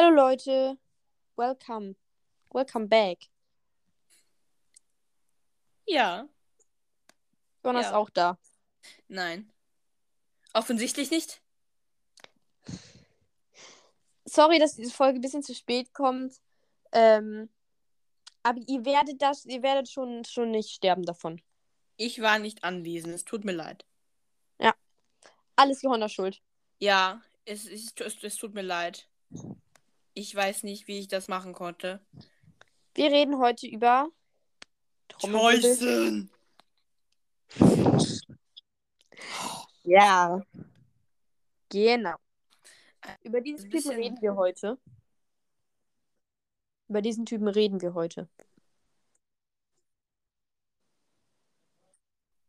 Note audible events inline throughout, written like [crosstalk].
Hallo Leute, welcome, welcome back. Ja, Jonas Ja. ist auch da. nein. Offensichtlich nicht. Sorry, dass diese Folge ein bisschen zu spät kommt. Ähm, aber ihr werdet das, ihr werdet schon, schon nicht sterben davon. Ich war nicht anwesend. Es tut mir leid. Alles Johanna schuld. Ja, es, es, es, es tut mir leid. Ich weiß nicht, wie ich das machen konnte. Wir reden heute über Trommelwirbel. Tyson! Ja. Genau. Über diesen Typen bisschen- reden wir heute. Über diesen Typen reden wir heute.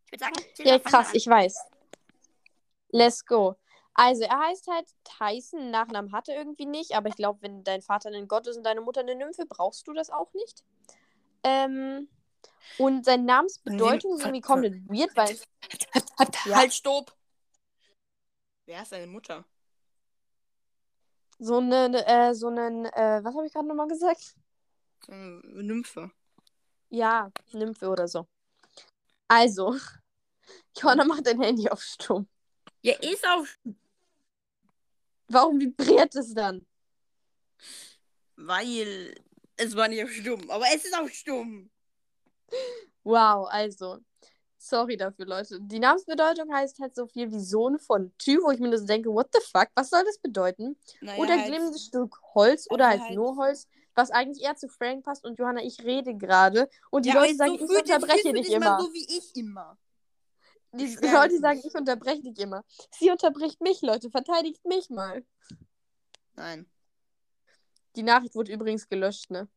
Ich würde sagen, Ja, krass, ich weiß. Let's go. Also, er heißt halt Tyson. Nachnamen hat er irgendwie nicht, aber ich glaube, wenn dein Vater ein Gott ist und deine Mutter eine Nymphe, brauchst du das auch nicht. Ähm, und seine Namensbedeutung ist irgendwie komplett weird, weil Ja. Halt, stopp! Wer ist deine Mutter? so eine, äh, so einen, äh, was habe ich gerade nochmal gesagt? Eine Nymphe. Ja, Nymphe oder so. Also, [laughs] Johanna macht dein Handy auf Stumm. Ja, ist auch. Warum vibriert es dann? Weil es war nicht auf stumm, aber es ist auf stumm. Wow, also. Sorry dafür, Leute. Die Namensbedeutung heißt halt so viel wie Sohn von Tü, wo ich mir das denke, what the fuck, was soll das bedeuten? Naja, oder halt- glimmendes Stück Holz oder halt, halt- nur Holz, was eigentlich eher zu Frank passt. Und Johanna, ich rede gerade. Und die Ja, Leute sagen, so ich unterbreche dich dich immer. So wie ich immer. Die Leute sagen, ich unterbreche dich immer. Sie unterbricht mich, Leute. Verteidigt mich mal. Nein. Die Nachricht wurde übrigens gelöscht, ne?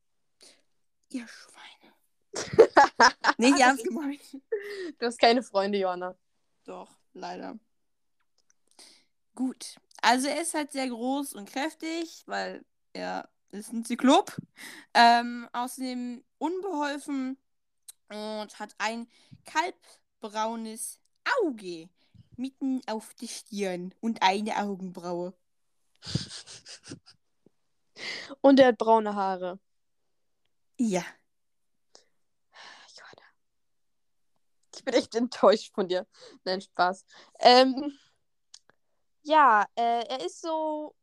Ihr Schweine. [laughs] Nicht ernst gemeint. Du hast keine Freunde, Johanna. Doch, leider. Gut. Also er ist halt sehr groß und kräftig, weil er ist ein Zyklop. Ähm, außerdem unbeholfen und hat ein kalbbraunes Auge mitten auf der Stirn und eine Augenbraue. [laughs] Und er hat braune Haare. Ja. Johanna. Ich bin echt enttäuscht von dir. Nein, Spaß. Ähm, ja, äh, er ist so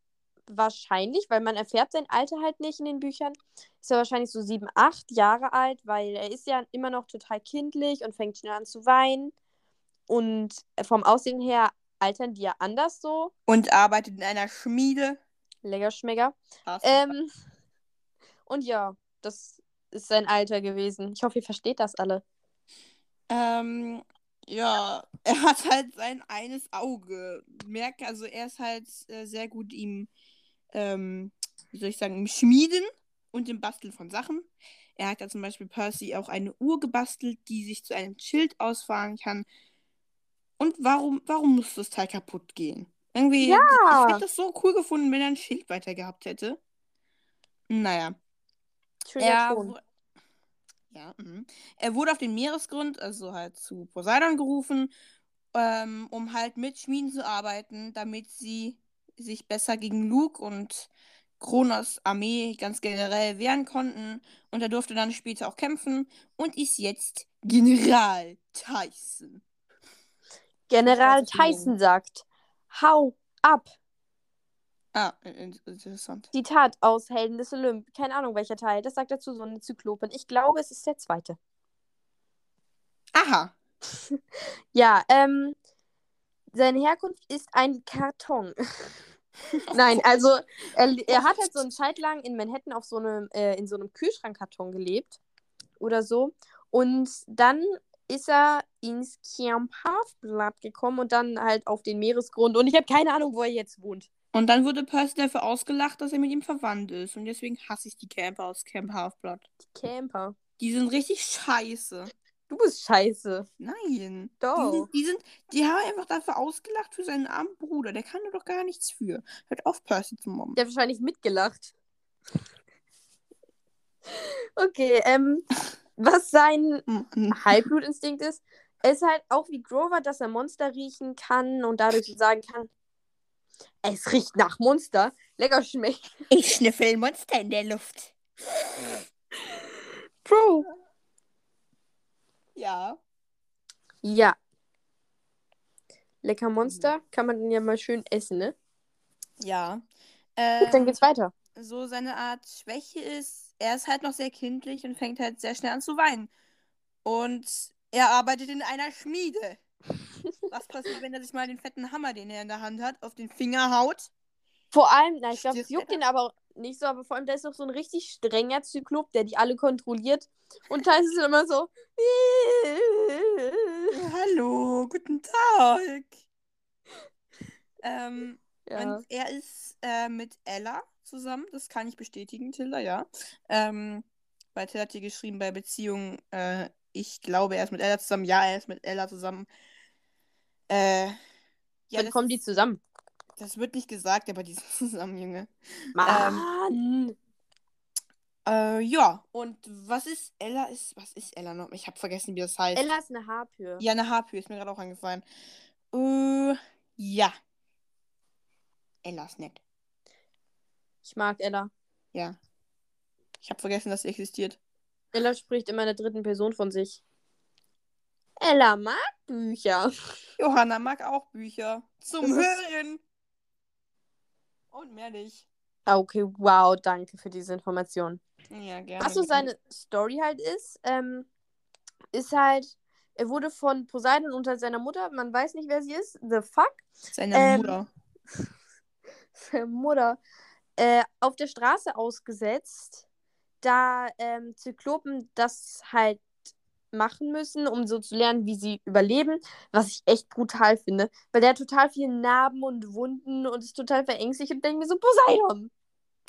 wahrscheinlich, weil man erfährt sein Alter halt nicht in den Büchern, ist er wahrscheinlich so sieben, acht Jahre alt, weil er ist ja immer noch total kindlich und fängt schnell an zu weinen. Und vom Aussehen her altern die ja anders so. Und arbeitet in einer Schmiede. Lecker Schmecker. Ähm, und ja, das ist sein Alter gewesen. Ich hoffe, ihr versteht das alle. Ähm, ja, [laughs] er hat halt sein eines Auge. Merk, also er ist halt äh, sehr gut im, ähm, wie soll ich sagen, im Schmieden und im Basteln von Sachen. Er hat ja zum Beispiel Percy auch eine Uhr gebastelt, die sich zu einem Schild ausfahren kann. Und warum, warum muss das Teil kaputt gehen? Irgendwie, Ja. ich hätte das so cool gefunden, wenn er ein Schild weiter gehabt hätte. Naja. Schön Er, wu- ja, mhm. er wurde auf den Meeresgrund, also halt zu Poseidon gerufen, ähm, um halt mit Schmieden zu arbeiten, damit sie sich besser gegen Luke und Kronos Armee ganz generell wehren konnten. Und er durfte dann später auch kämpfen und ist jetzt General Tyson. General Tyson sagt, hau ab. Ah, in- interessant. Zitat aus Helden des Olymp. Keine Ahnung, welcher Teil. Das sagt dazu so eine Zyklopin. Ich glaube, es ist der zweite. Aha. [laughs] Ja, ähm, seine Herkunft ist ein Karton. [laughs] Nein, also er, er hat halt so eine Zeit lang in Manhattan auf so einem, äh, in so einem Kühlschrankkarton gelebt oder so. Und dann ist er ins Camp Half-Blood gekommen und dann halt auf den Meeresgrund. Und ich habe keine Ahnung, wo er jetzt wohnt. Und dann wurde Percy dafür ausgelacht, dass er mit ihm verwandt ist. Und deswegen hasse ich die Camper aus Camp Half-Blood. Die Camper. Die sind richtig scheiße. Du bist scheiße. Nein. Doch. Die, sind, die, sind, die haben einfach dafür ausgelacht für seinen armen Bruder. Der kann da doch gar nichts für. Hört auf, Percy zu mobben. Der hat wahrscheinlich mitgelacht. [laughs] Okay, ähm, [laughs] was sein. Halbblutinstinkt ist, ist halt auch wie Grover, dass er Monster riechen kann und dadurch sagen kann, es riecht nach Monster. lecker schmeckt. Ich schnüffel Monster in der Luft. Bro. Ja. Ja. Lecker Monster kann man dann ja mal schön essen, ne? Ja. Gut, dann Ähm, geht's weiter. so seine Art Schwäche ist, er ist halt noch sehr kindlich und fängt halt sehr schnell an zu weinen. Und er arbeitet in einer Schmiede. [laughs] Was passiert, wenn er sich mal den fetten Hammer, den er in der Hand hat, auf den Finger haut? Vor allem, na, ich glaube, es juckt ihn aber nicht so, aber vor allem, da ist doch so ein richtig strenger Zyklop, der die alle kontrolliert. Und Tyson ist immer so. Hallo, guten Tag. [laughs] Ähm, Ja. Und er ist äh, mit Ella zusammen. Das kann ich bestätigen, Tilda, ja. Ähm, weil Tilda hat hier geschrieben bei Beziehungen, äh, ich glaube, er ist mit Ella zusammen. Ja, er ist mit Ella zusammen. Äh, ja, Dann kommen die zusammen. das wird nicht gesagt, aber die [laughs] sind zusammen, Junge. Mann! Äh, ja, und was ist Ella? Ist, was ist Ella noch? Ich habe vergessen, wie das heißt. Ella ist eine Harpyie. Ja, eine Harpyie ist mir gerade auch eingefallen. Äh, ja. Ella ist nett. Ich mag Ella. Ja. Ich habe vergessen, dass sie existiert. Ella spricht immer in der dritten Person von sich. Ella mag Bücher. Johanna mag auch Bücher. Zum Das Hören. Und mehr nicht. Ah, Okay, wow, danke für diese Information. Ja, gerne. Was so seine Story halt ist, ähm, ist halt, er wurde von Poseidon und halt seiner Mutter, man weiß nicht, wer sie ist, the fuck, Seine ähm, Mutter. [laughs] seine Mutter, äh, auf der Straße ausgesetzt, da ähm, Zyklopen das halt machen müssen, um so zu lernen, wie sie überleben, was ich echt brutal finde, weil der hat total viele Narben und Wunden und ist total verängstigt und denkt mir so, Poseidon,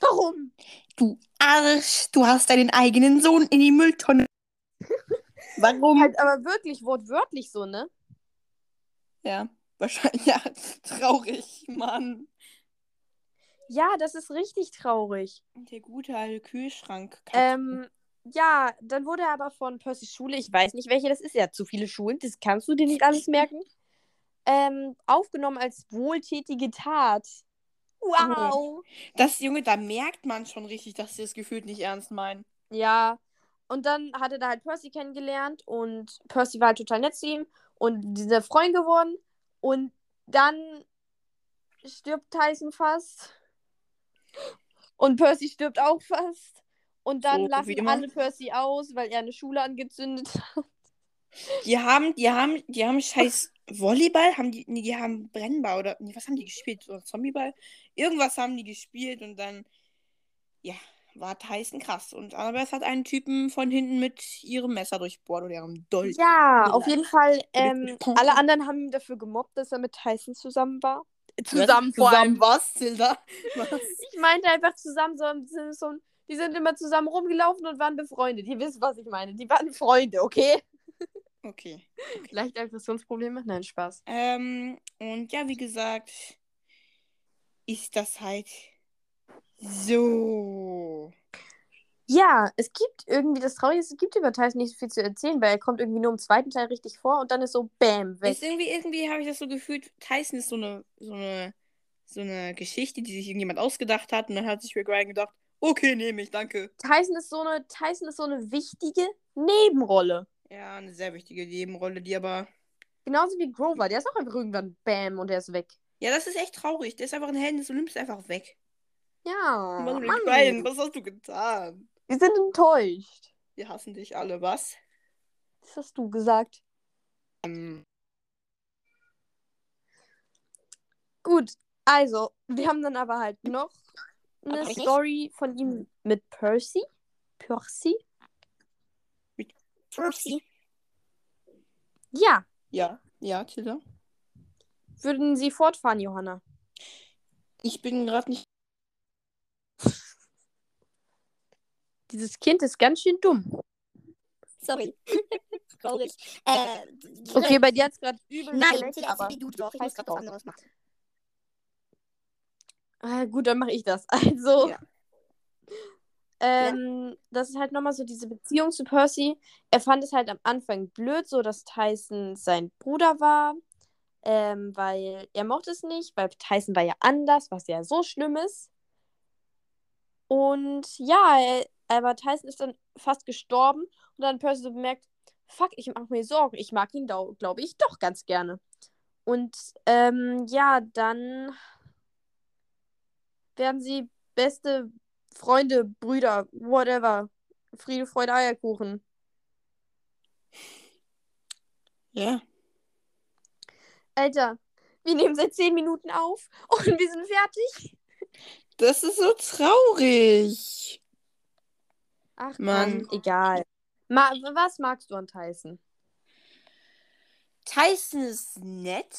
warum? Du Arsch, du hast deinen eigenen Sohn in die Mülltonne. [laughs] Warum? Halt aber wirklich wortwörtlich so, ne? Ja, wahrscheinlich. Ja, traurig, Mann. Ja, das ist richtig traurig. Der gute alte Kühlschrank. Ähm, ja, dann wurde er aber von Percys Schule, ich weiß nicht welche das ist, hat zu viele Schulen, das kannst du dir nicht alles [laughs] merken, ähm, aufgenommen als wohltätige Tat. Wow. das Junge, da merkt man schon richtig, dass sie das gefühlt nicht ernst meinen. Ja, und dann hat er da halt Percy kennengelernt und Percy war halt total nett zu ihm und die sind Freund geworden und dann stirbt Tyson fast und Percy stirbt auch fast und dann So, immer. alle Percy aus, weil er eine Schule angezündet hat. Die haben, die haben, die haben scheiß Volleyball, haben die, nee, die haben Brennball oder, nee, was haben die gespielt? Oder Zombieball? Irgendwas haben die gespielt und dann, ja, war Tyson krass. Und Annabeth hat einen Typen von hinten mit ihrem Messer durchbohrt oder ihrem Dolch. Ja, auf jeden Fall. Ähm, alle anderen haben ihn dafür gemobbt, dass er mit Tyson zusammen war. Zusammen, vor allem. Zusammen was, Tilda? Was? [laughs] Ich meinte einfach zusammen, so, so, die sind immer zusammen rumgelaufen und waren befreundet. Ihr wisst, was ich meine. Die waren Freunde, okay? Okay. Leicht Aggressionsprobleme? Nein, Spaß. Ähm, und ja, wie gesagt, ist das halt so. Ja, es gibt irgendwie, das Traurige ist, es gibt über Tyson nicht so viel zu erzählen, weil er kommt irgendwie nur im zweiten Teil richtig vor und dann ist so Bam, weg. Ist irgendwie, irgendwie habe ich das so gefühlt, Tyson ist so eine, so eine, so eine Geschichte, die sich irgendjemand ausgedacht hat und dann hat sich Rick Ryan gedacht, okay, nehme ich, danke. Tyson ist so eine, Tyson ist so eine wichtige Nebenrolle. Ja, eine sehr wichtige Nebenrolle, die aber. Genauso wie Grover, der ist auch einfach irgendwann Bam und er ist weg. Ja, das ist echt traurig. Der ist einfach ein Helden des Olymps einfach weg. Ja, Mann, Mann. Ryan, was hast du getan? Wir sind enttäuscht. Wir hassen dich alle, was? Was hast du gesagt? Ähm, Gut, also, wir haben dann aber halt noch eine Aber ich. Story von ihm mit Percy. Percy? Percy. Ja. Ja, ja, Tilda. Würden Sie fortfahren, Johanna? Ich bin gerade nicht. Dieses Kind ist ganz schön dumm. Sorry. [laughs] Traurig. Äh, Okay, bei dir hat es gerade übel Nein, Tilda, aber... du doch. Ich muss gerade was anderes machen. Ah, gut, dann mache ich das. [laughs] Also, Ja. ähm, das ist halt nochmal so diese Beziehung zu Percy. Er fand es halt am Anfang blöd, so dass Tyson sein Bruder war, ähm, weil er mochte es nicht, weil Tyson war ja anders, was ja so schlimm ist. Und ja, er, aber Tyson ist dann fast gestorben und dann Percy so bemerkt, fuck, ich mache mir Sorgen. Ich mag ihn, glaube ich, doch ganz gerne. Und ähm, ja, dann werden sie beste Freunde, Brüder, whatever. Friede, Freude, Eierkuchen. Ja. Alter, wir nehmen seit 10 Minuten auf und wir sind fertig. Das ist so traurig. Ach Mann. Mann, egal. Ma was magst du an Tyson? Tyson ist nett.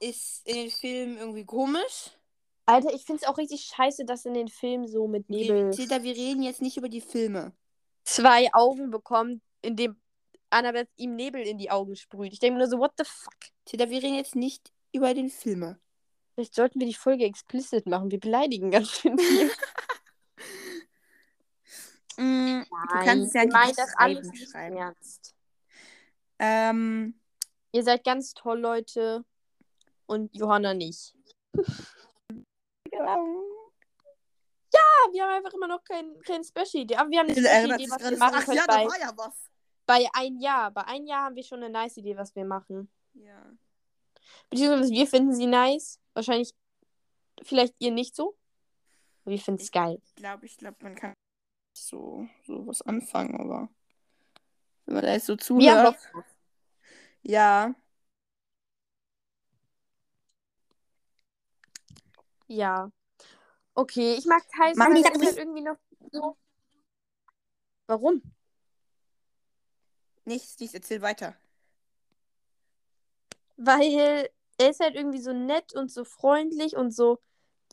Ist in den Filmen irgendwie komisch. Alter, ich find's auch richtig scheiße, dass in den Filmen so mit Nebel Tilda, wir reden jetzt nicht über die Filme. zwei Augen bekommt, indem Annabeth ihm Nebel in die Augen sprüht. Ich denke mir nur so, what the fuck? Tilda, wir reden jetzt nicht über den Filme. Vielleicht sollten wir die Folge explicit machen. Wir beleidigen ganz schön viel. [laughs] Mm, du kannst ja die meinen das alles nicht schreiben. ernst. Ähm, Ihr seid ganz toll, Leute. Und Johanna nicht. Ah, wir haben einfach immer noch kein, kein Special-Idee. Aber wir haben eine Special-Idee, was wir so, machen ach können ja, bei, da war ja was. bei ein Jahr. Bei ein Jahr haben wir schon eine nice Idee, was wir machen. Ja. Beziehungsweise wir finden sie nice. Wahrscheinlich, vielleicht ihr nicht so. Aber wir finden es geil. Ich glaube, ich glaube, man kann so, so was anfangen, aber wenn man da jetzt so zuhört. Ja. Ja. Okay, ich mag die er das ist halt irgendwie noch so. Warum? Nichts, nichts, erzähl weiter. Weil er ist halt irgendwie so nett und so freundlich und so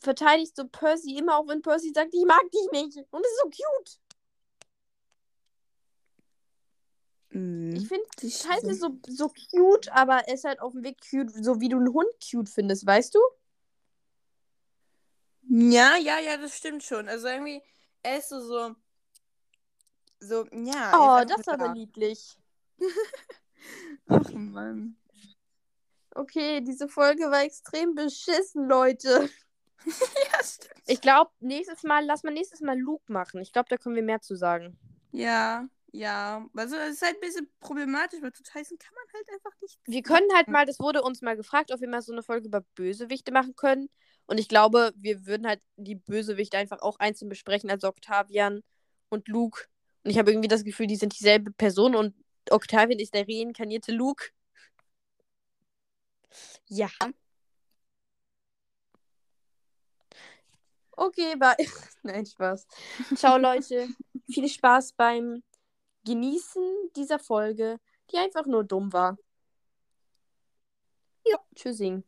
verteidigt so Percy immer, auch wenn Percy sagt, ich mag dich nicht. Und es ist so cute. Mhm. Ich finde, Tyson ist so, so cute, aber er ist halt auf dem Weg cute, so wie du einen Hund cute findest, weißt du? Ja, ja, ja, das stimmt schon. Also irgendwie, er ist so, so, so, ja. Oh, das ist aber niedlich. [laughs] Ach, Mann. Okay, diese Folge war extrem beschissen, Leute. [laughs] Ja, stimmt. Ich glaube, nächstes Mal, lass mal nächstes Mal Luke machen. Ich glaube, da können wir mehr zu sagen. Ja, ja. Also, es ist halt ein bisschen problematisch, weil zu Tyson kann man halt einfach nicht. Wir können halt mal, das wurde uns mal gefragt, ob wir mal so eine Folge über Bösewichte machen können. Und ich glaube, wir würden halt die Bösewichte einfach auch einzeln besprechen, also Octavian und Luke. Und ich habe irgendwie das Gefühl, die sind dieselbe Person und Octavian ist der reinkarnierte Luke. Ja. Okay, bye. [laughs] Nein, Spaß. Ciao, Leute. [laughs] Viel Spaß beim Genießen dieser Folge, die einfach nur dumm war. Ja. Tschüssing.